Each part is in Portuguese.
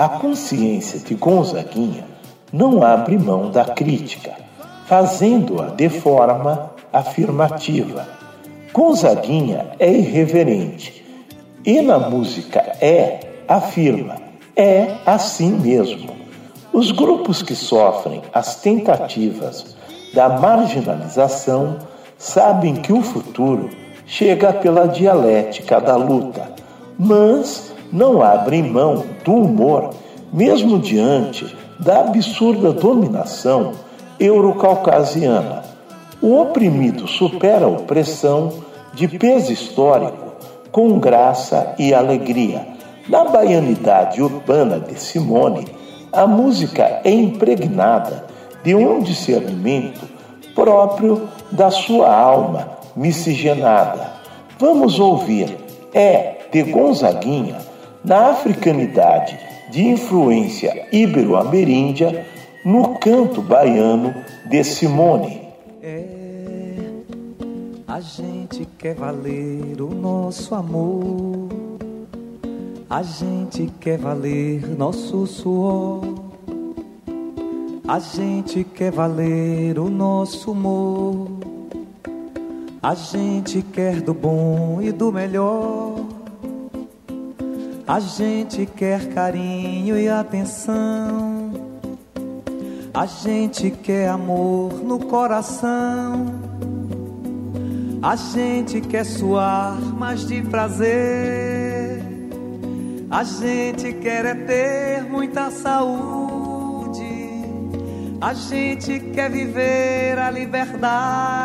A consciência de Gonzaguinha não abre mão da crítica, fazendo-a de forma afirmativa. Gonzaguinha é irreverente e na música é, afirma, é assim mesmo. Os grupos que sofrem as tentativas da marginalização sabem que o futuro chega pela dialética da luta, mas não abrem mão do humor, mesmo diante da absurda dominação eurocaucasiana. O oprimido supera a opressão de peso histórico com graça e alegria. Na baianidade urbana de Simone, a música é impregnada de um discernimento próprio da sua alma miscigenada. Vamos ouvir É de Gonzaguinha na africanidade de influência ibero-ameríndia no canto baiano de Simone. É, a gente quer valer o nosso amor, a gente quer valer nosso suor, a gente quer valer o nosso humor, a gente quer do bom e do melhor. A gente quer carinho e atenção. A gente quer amor no coração. A gente quer suar, mas de prazer. A gente quer é ter muita saúde. A gente quer viver a liberdade.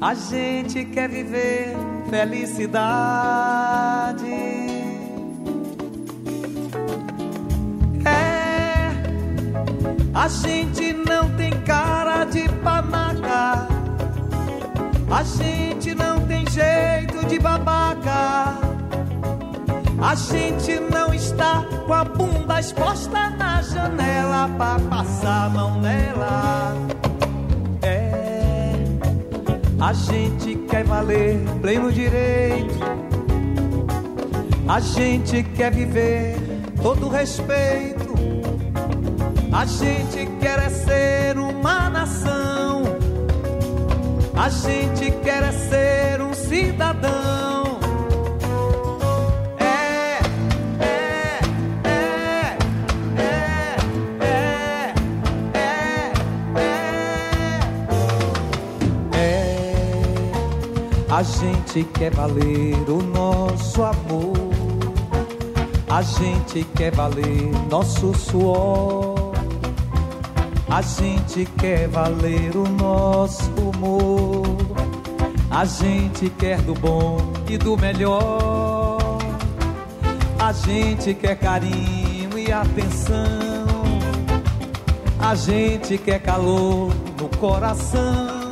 A gente quer viver felicidade. É, a gente não tem cara de panaca, a gente não tem jeito de babaca. A gente não está com a bunda exposta na janela pra passar a mão nela. A gente quer valer pleno direito. A gente quer viver todo respeito. A gente quer é ser uma nação. A gente quer é ser um cidadão. A gente quer valer o nosso amor. A gente quer valer nosso suor. A gente quer valer o nosso humor. A gente quer do bom e do melhor. A gente quer carinho e atenção. A gente quer calor no coração.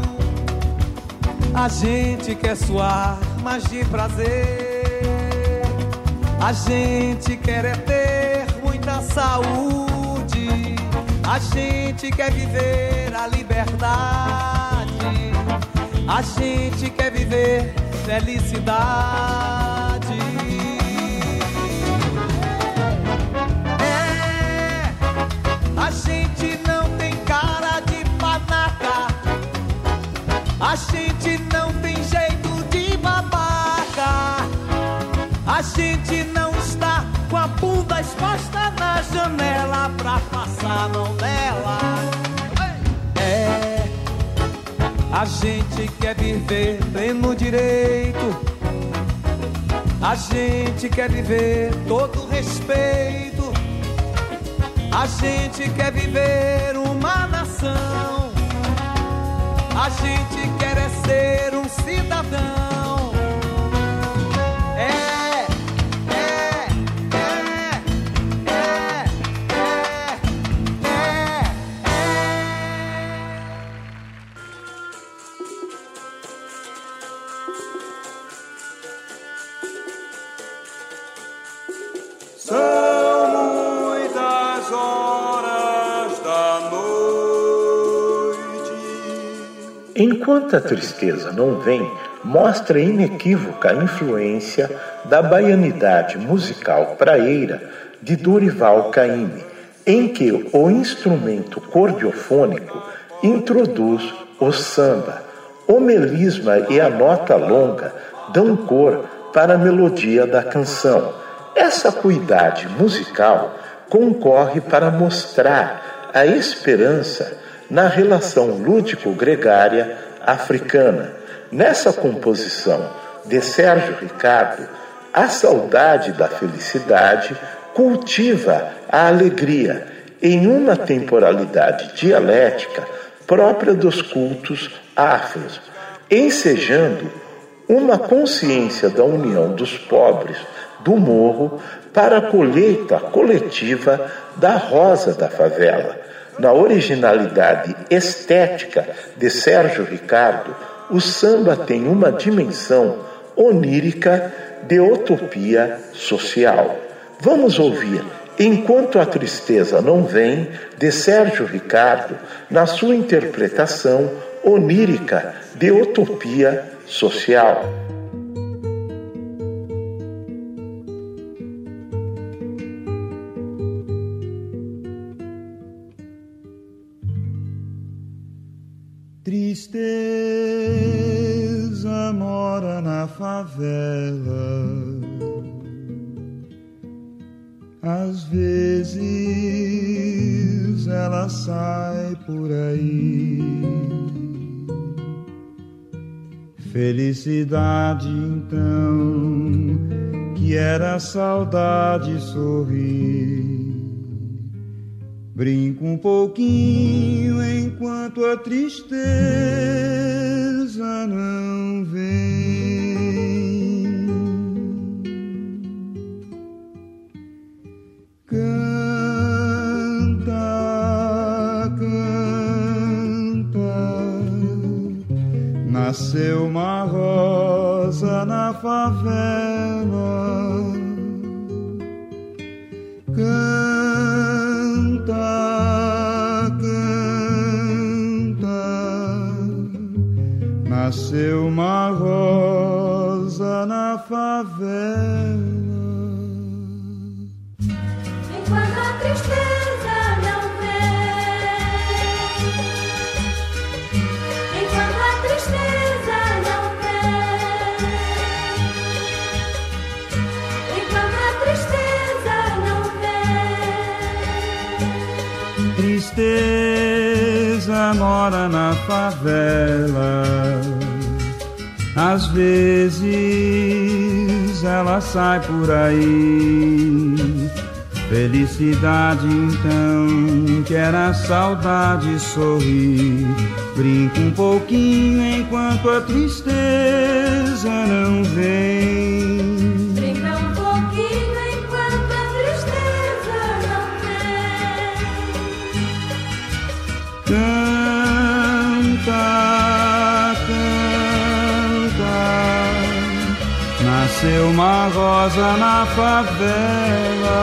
A gente quer suar, mas de prazer. A gente quer é ter muita saúde. A gente quer viver a liberdade. A gente quer viver felicidade. É, a gente não tem cara de panaca. A gente não janela pra passar mão dela. É, a gente quer viver pleno direito. A gente quer viver todo respeito. A gente quer viver uma nação. A gente quer é ser um cidadão. Enquanto a tristeza não vem, mostra inequívoca a influência da baianidade musical praeira de Dorival Caymmi, em que o instrumento cordiofônico introduz o samba. O melisma e a nota longa dão cor para a melodia da canção. Essa cuidade musical concorre para mostrar a esperança na relação lúdico-gregária africana. Nessa composição de Sérgio Ricardo, a saudade da felicidade cultiva a alegria em uma temporalidade dialética própria dos cultos afros, ensejando uma consciência da união dos pobres do morro para a colheita coletiva da rosa da favela. Na originalidade estética de Sérgio Ricardo, o samba tem uma dimensão onírica de utopia social. Vamos ouvir Enquanto a Tristeza Não Vem, de Sérgio Ricardo, na sua interpretação onírica de utopia social. Felicidade então, que era saudade sorrir. Brinco um pouquinho enquanto a tristeza não vem. Nasceu uma rosa na favela. Canta, canta, nasceu uma rosa na favela. Tristeza mora na favela. Às vezes ela sai por aí. Felicidade então, que era saudade sorrir. Brinca um pouquinho enquanto a tristeza não vem. Canta, canta, nasceu uma rosa na favela.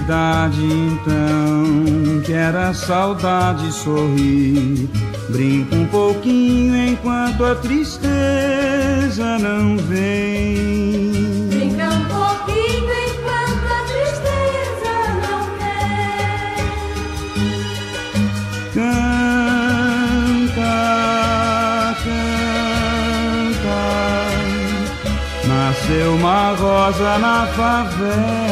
Felicidade então, que era saudade sorrir. Brinca um pouquinho enquanto a tristeza não vem. Brinca um pouquinho enquanto a tristeza não vem. Canta, canta. Nasceu uma rosa na favela.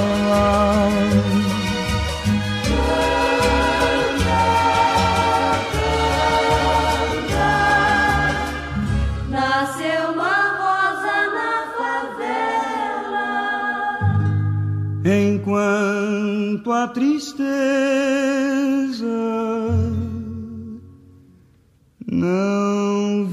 Enquanto a tristeza não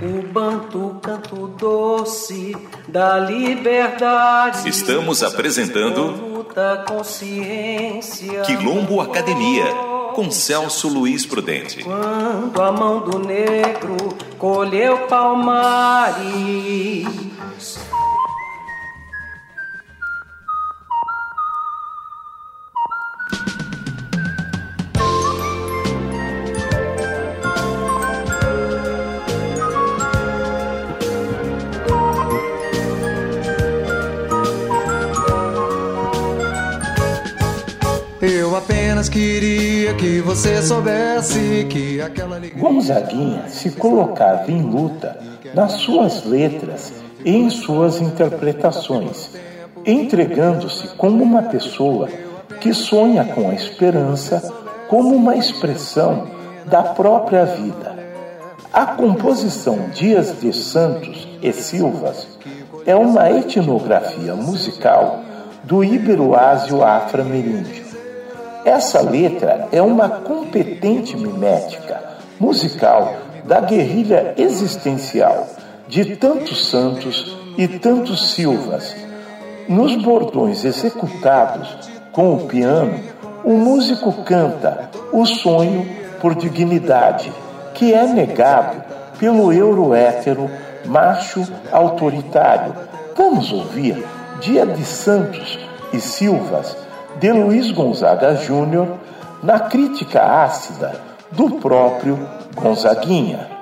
O banto canto doce da liberdade. Estamos apresentando luta consciência. Quilombo Academia, com Celso Luiz Prudente. Quando a mão do negro colheu palmares. Você soubesse que aquela alegria. Gonzaguinha se colocava em luta nas suas letras e em suas interpretações, entregando-se como uma pessoa que sonha com a esperança como uma expressão da própria vida. A composição Dias de Santos e Silvas é uma etnografia musical do Iberoásio afro-ameríndio. Essa letra é uma competente mimética musical da guerrilha existencial de tantos santos e tantos silvas. Nos bordões executados com o piano, o músico canta o sonho por dignidade, que é negado pelo euro-hétero macho autoritário. Vamos ouvir Dia de Santos e Silvas de Luiz Gonzaga Júnior na crítica ácida do próprio Gonzaguinha.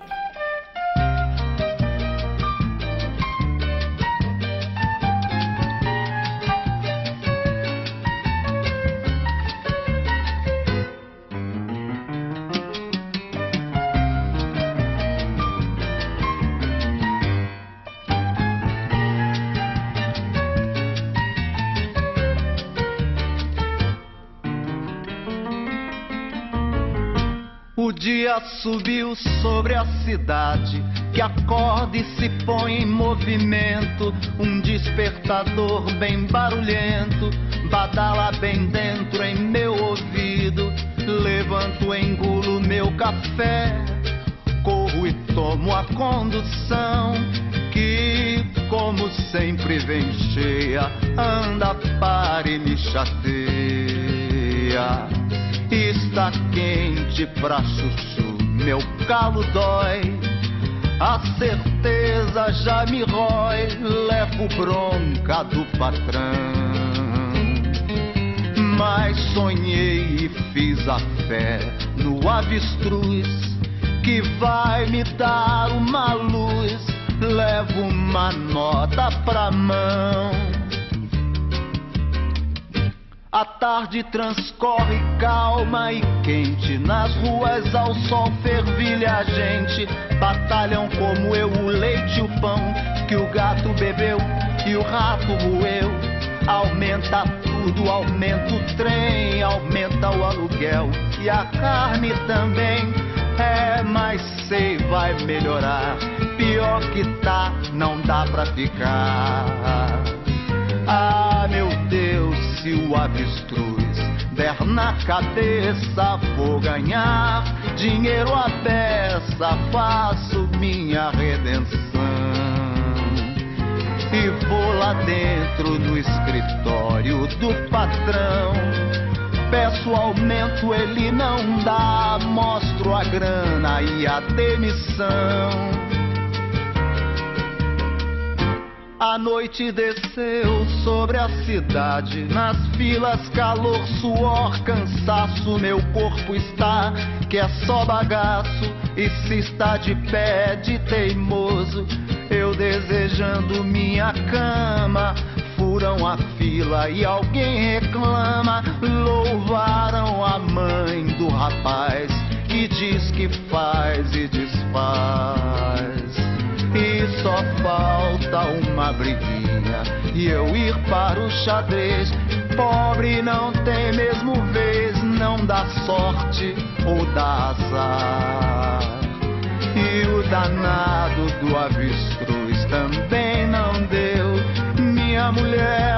Dia subiu sobre a cidade, que acorda e se põe em movimento. Um despertador bem barulhento, badala bem dentro em meu ouvido. Levanto, engulo meu café, corro e tomo a condução. Que, como sempre, vem cheia, anda, para e me chateia. Está quente pra chuchu, meu calo dói. A certeza já me rói, levo bronca do patrão. Mas sonhei e fiz a fé no avestruz que vai me dar uma luz. Levo uma nota pra mão. A tarde transcorre calma e quente. Nas ruas ao sol fervilha a gente. Batalham como eu o leite e o pão que o gato bebeu e o rato roeu. Aumenta tudo, aumenta o trem, aumenta o aluguel e a carne também. É, mas sei vai melhorar. Pior que tá, não dá pra ficar. Ah, meu Deus, se o avestruz der na cabeça, vou ganhar dinheiro à beça, faço minha redenção. E vou lá dentro no escritório do patrão peço aumento, ele não dá. Mostro a grana e a demissão. A noite desceu sobre a cidade. Nas filas, calor, suor, cansaço. Meu corpo está que é só bagaço. E se está de pé, de teimoso. Eu desejando minha cama. Furam a fila e alguém reclama. Louvaram a mãe do rapaz que diz que faz e desfaz. E só falta uma briguinha e eu ir para o xadrez. Pobre não tem mesmo vez, não dá sorte ou dá azar. E o danado do avestruz também não deu. Minha mulher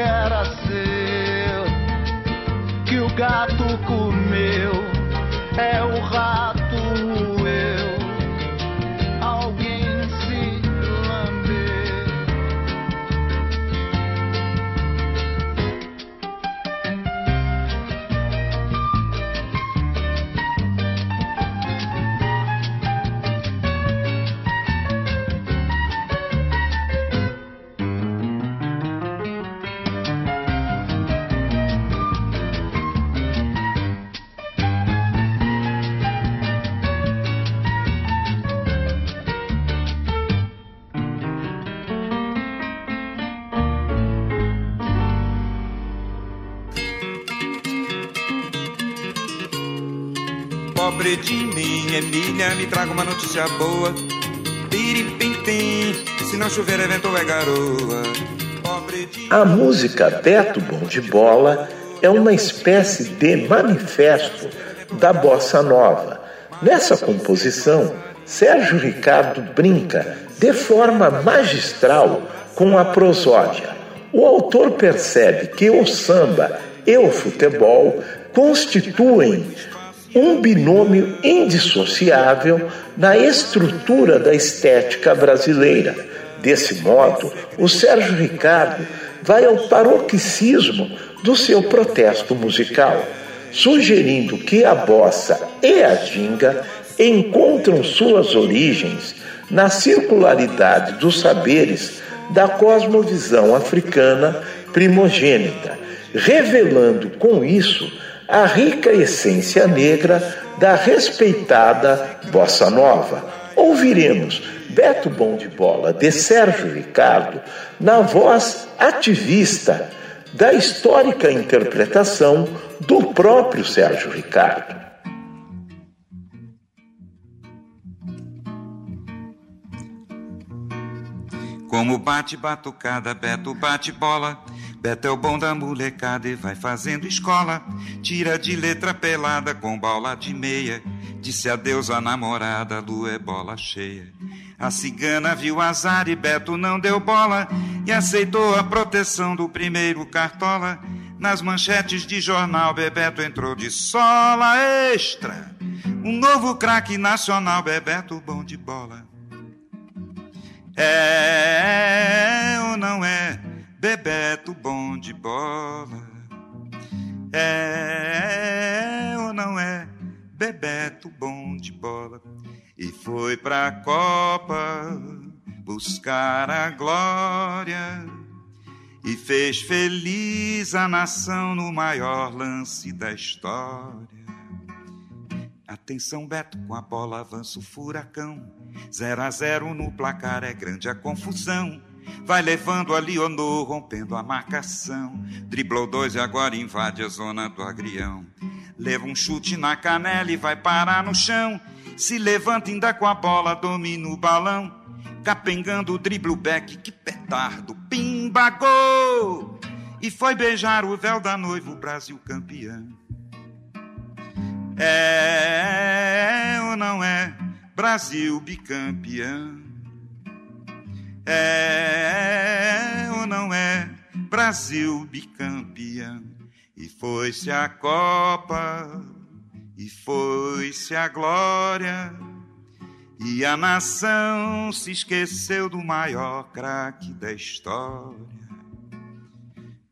era seu, que o gato comeu, é o rato De mim, Emília, me traga uma notícia boa. Pirim-pim-pim, se não chover é A música Beto Bom de Bola é uma espécie de manifesto da bossa nova. Nessa composição, Sérgio Ricardo brinca de forma magistral com a prosódia. O autor percebe que o samba e o futebol constituem um binômio indissociável na estrutura da estética brasileira. Desse modo, o Sérgio Ricardo vai ao paroxismo do seu protesto musical, sugerindo que a bossa e a ginga encontram suas origens na circularidade dos saberes da cosmovisão africana primogênita, revelando com isso a rica essência negra da respeitada bossa nova. Ouviremos Beto Bom de Bola de Sérgio Ricardo na voz ativista da histórica interpretação do próprio Sérgio Ricardo. Como bate batucada, Beto bate bola. Beto é o bom da molecada e vai fazendo escola. Tira de letra pelada com bola de meia. Disse adeus à namorada, lua é bola cheia. A cigana viu azar e Beto não deu bola. E aceitou a proteção do primeiro cartola. Nas manchetes de jornal, Bebeto entrou de sola extra. Um novo craque nacional, Bebeto bom de bola. É ou não é Bebeto bom de bola? É ou não é Bebeto bom de bola? E foi pra Copa buscar a glória e fez feliz a nação no maior lance da história. Atenção, Beto, com a bola avança o furacão. 0 a 0 no placar é grande a confusão. Vai levando a Leonor, rompendo a marcação. Driblou dois e agora invade a zona do agrião. Leva um chute na canela e vai parar no chão. Se levanta ainda com a bola, domina o balão. Capengando o driblo back, que petardo, pimba, gol! E foi beijar o véu da noiva, o Brasil campeão. É ou não é Brasil bicampeão? É ou não é Brasil bicampeão? E foi-se a Copa, e foi-se a glória, e a nação se esqueceu do maior craque da história.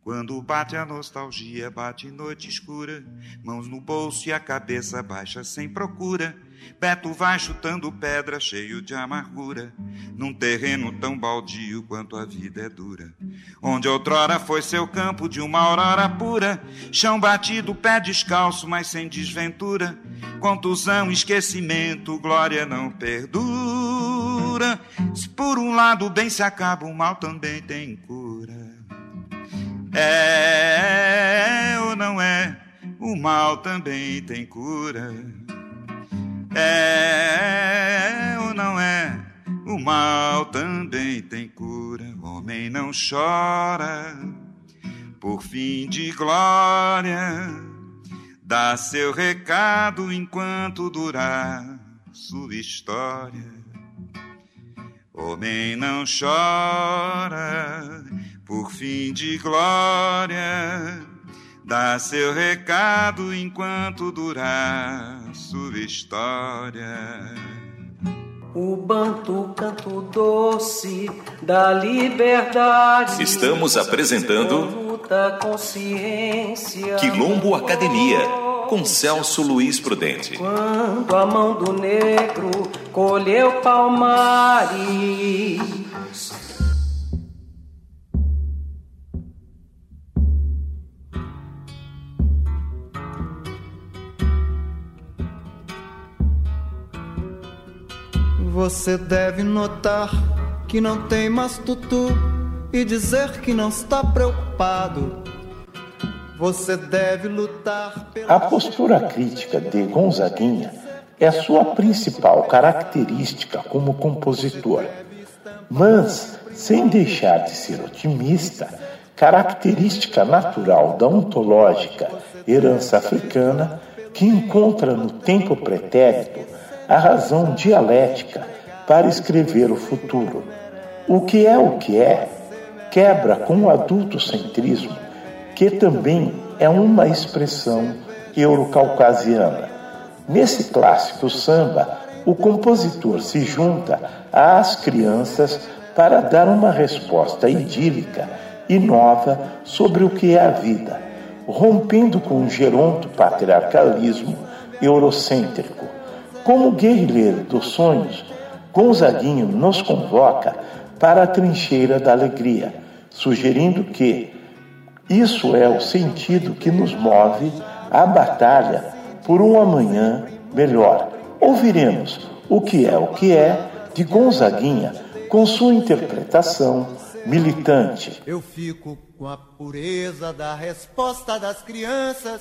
Quando bate a nostalgia, bate noite escura, mãos no bolso e a cabeça baixa sem procura. Beto vai chutando pedra, cheio de amargura, num terreno tão baldio quanto a vida é dura. Onde outrora foi seu campo de uma aurora pura, chão batido, pé descalço, mas sem desventura. Contusão, esquecimento, glória não perdura. Se por um lado o bem se acaba, o mal também tem cura. É ou não é? O mal também tem cura. É ou não é? O mal também tem cura. Homem não chora por fim de glória. Dá seu recado enquanto durar sua história. Homem não chora por fim de glória. Dá seu recado enquanto durar sua história. O banto canto doce da liberdade. Estamos apresentando luta consciência. Quilombo Academia, com Celso Luiz Prudente. Quando a mão do negro colheu palmares. Você deve notar que não tem mais tutu e dizer que não está preocupado. Você deve lutar pela A postura crítica de Gonzaguinha é sua principal característica como compositor, mas sem deixar de ser otimista, característica natural da ontológica herança africana que encontra no tempo pretérito a razão dialética para escrever o futuro. O que é o que é quebra com o adultocentrismo, que também é uma expressão eurocaucasiana. Nesse clássico samba, o compositor se junta às crianças para dar uma resposta idílica e nova sobre o que é a vida, rompendo com o geronto patriarcalismo eurocêntrico. Como guerrilheiro dos sonhos, Gonzaguinho nos convoca para a trincheira da alegria, sugerindo que isso é o sentido que nos move à batalha por um amanhã melhor. Ouviremos o que é o que é de Gonzaguinha com sua interpretação militante. Eu fico com a pureza da resposta das crianças.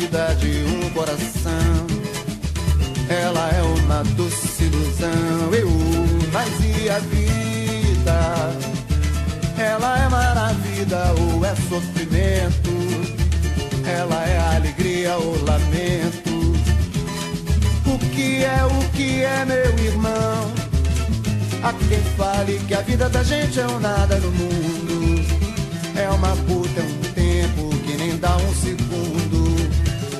A batida de um coração. Ela é uma doce ilusão. Eu, mas e a vida? Ela é maravilha ou é sofrimento? Ela é alegria ou lamento? O que é o que é, meu irmão? Há quem fale que a vida da gente é um nada no mundo. É uma puta, é um tempo que nem dá um segundo.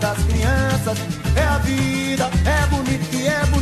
das crianças. É a vida, é bonita e é bonita.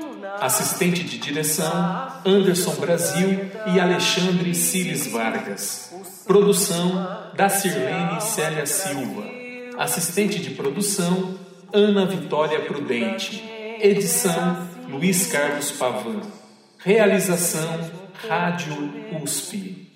Assistente de direção: Anderson Brasil e Alexandre Cires Vargas. Produção: Dacirlene Célia Silva. Assistente de produção: Ana Vitória Prudente. Edição: Luiz Carlos Pavan. Realização: Rádio USP.